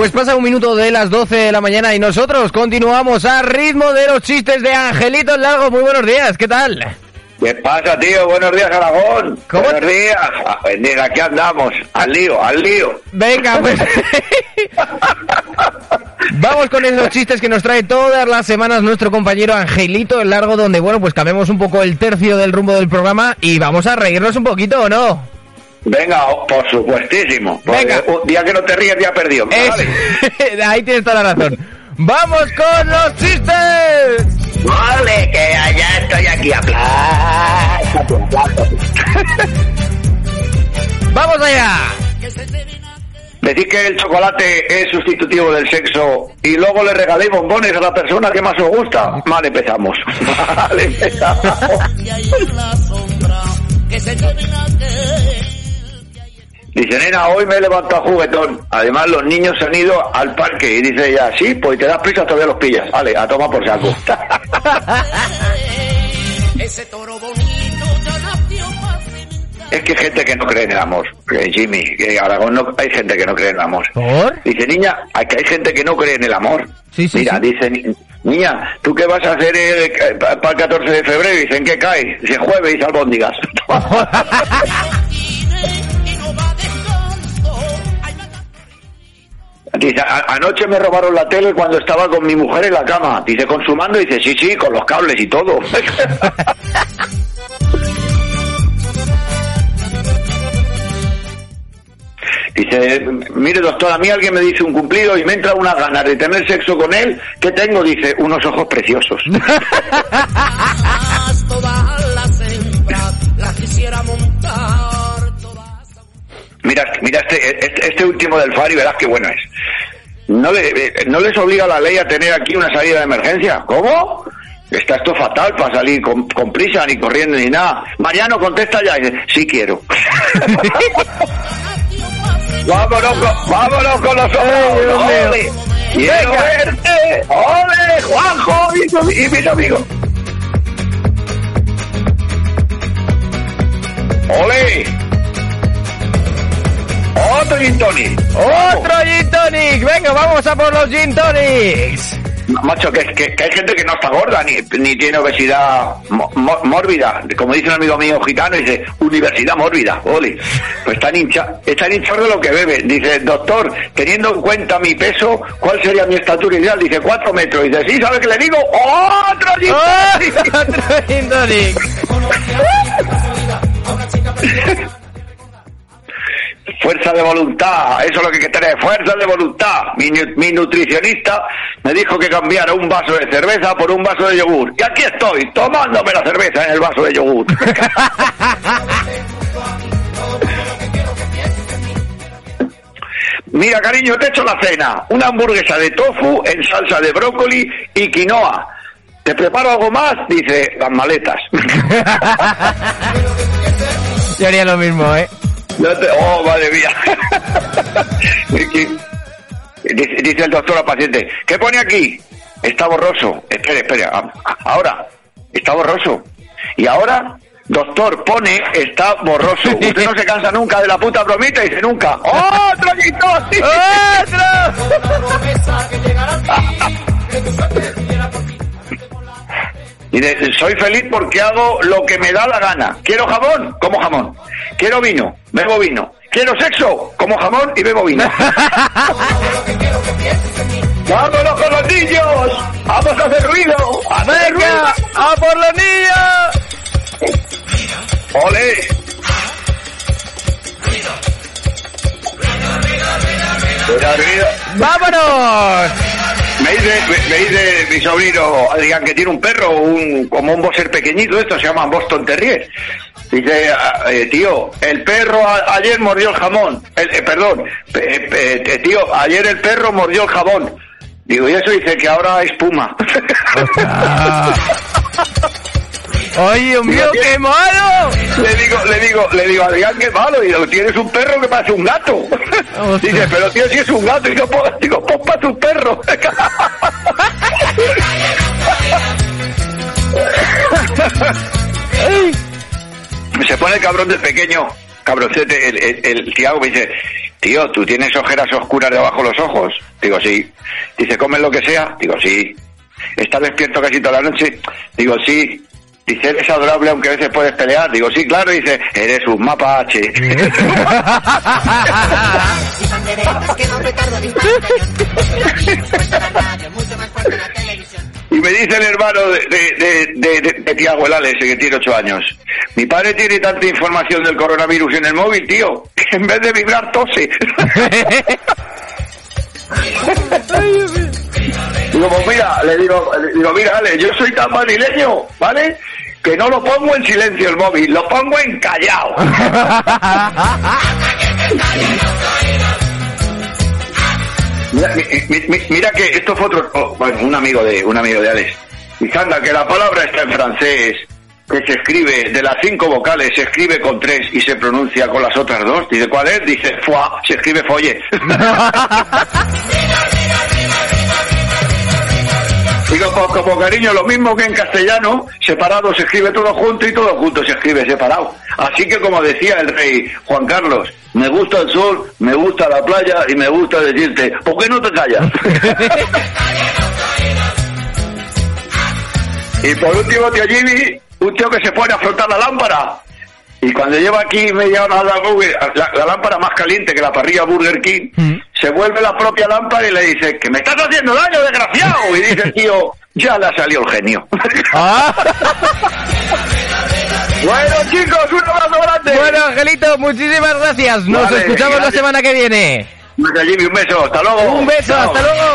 Pues pasa un minuto de las 12 de la mañana y nosotros continuamos a ritmo de los chistes de Angelito Largo. Muy buenos días, ¿qué tal? ¿Qué pasa, tío? Buenos días, Aragón. ¿Cómo Buenos días. Ah, Mira, aquí andamos. Al lío, al lío. Venga, pues. Vamos con esos chistes que nos trae todas las semanas nuestro compañero Angelito el Largo, donde, bueno, pues cambiamos un poco el tercio del rumbo del programa y vamos a reírnos un poquito, ¿o no? Venga, por supuestísimo. Venga. Un día que no te ríes, ya perdido. Es- Vale. Ahí tienes toda la razón. ¡Vamos con los chistes! Vale, que ya estoy aquí. Aplauso. ¡Vamos allá! Decir que el chocolate es sustitutivo del sexo y luego le regaléis bombones a la persona que más os gusta. Vale, empezamos. Vale, empezamos. Dice, nena, hoy me he levantado juguetón. Además, los niños se han ido al parque. Y dice ella, sí, pues te das prisa, todavía los pillas. Vale, a tomar por saco. es que hay gente que no cree en el amor. Eh, Jimmy, que Aragón no, hay gente que no cree en el amor. ¿Por? Dice, niña, hay que hay gente que no cree en el amor. Sí, sí, Mira, sí. dice, ni- niña, ¿tú qué vas a hacer eh, para el 14 de febrero? Dice, ¿en qué cae? Dice, jueves y albóndigas. Dice, "A- anoche me robaron la tele cuando estaba con mi mujer en la cama. Dice, consumando. Dice, sí, sí, con los cables y todo. Dice, mire doctor, a mí alguien me dice un cumplido y me entra una ganas de tener sexo con él. ¿Qué tengo? Dice, unos ojos preciosos. Mira, mira este, este, este último del FAR y verás qué bueno es. ¿No, le, eh, ¿No les obliga la ley a tener aquí una salida de emergencia? ¿Cómo? Está esto fatal para salir con, con prisa, ni corriendo, ni nada. Mariano, contesta ya. Dice, sí quiero. vámonos, con, vámonos con los ojos. ¡Quiero verte! ¡Ole, Juanjo! Y, y mis amigos. ¡Ole! Otro gin tonic. ¡Otro gin tonic! ¡Venga, vamos a por los gin tonics! Macho, que, que, que hay gente que no está gorda ni, ni tiene obesidad mórbida. Como dice un amigo mío gitano, dice, universidad mórbida, ole. Pues están, hincha, están hinchados de lo que beben. Dice, doctor, teniendo en cuenta mi peso, ¿cuál sería mi estatura ideal? Dice, cuatro metros. Dice, sí, ¿sabe qué le digo? ¡Otro gin tonic! ¡Otro gin tonic! Fuerza de voluntad, eso es lo que hay que tener, fuerza de voluntad. Mi, nu- mi nutricionista me dijo que cambiara un vaso de cerveza por un vaso de yogur. Y aquí estoy, tomándome la cerveza en el vaso de yogur. Mira, cariño, te he hecho la cena. Una hamburguesa de tofu en salsa de brócoli y quinoa. ¿Te preparo algo más? Dice, las maletas. Yo haría lo mismo, ¿eh? No te- Oh, madre mía. dice, dice el doctor al paciente, ¿qué pone aquí? Está borroso. Espere, espere. Ahora, está borroso. Y ahora, doctor, pone, está borroso. Usted no se cansa nunca de la puta bromita, dice nunca. ¡Otro tonic! Y dice, soy feliz porque hago lo que me da la gana. Quiero jamón, como jamón. Quiero vino, bebo vino. Quiero sexo, como jamón y bebo vino. ¡Vámonos con los niños! ¡Vamos ¡A por los niños! ¡Ole! ¡Vámonos! Me dice, me, me dice mi sobrino Adrián que tiene un perro, un como un boxer pequeñito, esto se llama Boston Terrier. Dice, "Ah, eh, tío, el perro a- ayer mordió el jamón. El- eh, perdón, pe- pe- eh, tío, ayer el perro mordió el jabón. Digo, y eso dice que ahora es puma. ¡Ay, Dios mío, qué malo! Le digo, le digo, le digo, Adrián, qué malo. Digo, tienes un perro que parece un gato. Ostras. Dice, pero tío, si es un gato. Y yo, "Pues", digo, pues para tu perro. Se pone el cabrón del pequeño, cabroncete, el, el, el Tiago me dice, tío, ¿tú tienes ojeras oscuras debajo de los ojos? Digo, sí. Dice, ¿comes lo que sea? Digo, sí. ¿Estás despierto casi toda la noche? Digo, sí. Dice, eres adorable aunque a veces puedes pelear. Digo, sí, claro. Dice, eres un mapache. Y me dice el hermano de, de, de, de, de- de Tiago, el Alex, que tiene ocho años. Mi padre tiene tanta información del coronavirus en el móvil, tío, que en vez de vibrar tose. digo, pues mira, le digo, le digo, mira, Alex, yo soy tan madrileño, ¿vale? Que no lo pongo en silencio el móvil, lo pongo en callao. Mira, mi- mi- mi- mira que esto fue otro, oh, bueno, un amigo de un amigo de Alex. Dice, anda, que la palabra está en francés, que se escribe, de las cinco vocales se escribe con tres y se pronuncia con las otras dos. Dice, ¿cuál es? Dice, foie, se escribe folle. Digo, pues como cariño, lo mismo que en castellano, separado se escribe todo junto y todo junto se escribe separado. Así que como decía el rey Juan Carlos, me gusta el sol, me gusta la playa y me gusta decirte, ¿por qué no te callas? y por último, tío Jimmy, un tío que se pone a frotar la lámpara. Y cuando lleva aquí media hora la, la- la lámpara más caliente que la parrilla Burger King, Mm. se vuelve la propia lámpara y le dice, que me estás haciendo daño, desgraciado. Y dice el tío, ya le ha salido el genio. Ah. bueno, chicos, un abrazo grande. Bueno, Angelito, muchísimas gracias. Nos Vale, escuchamos la semana que viene. Jimmy, un beso, hasta luego. Un beso, Chao. hasta luego.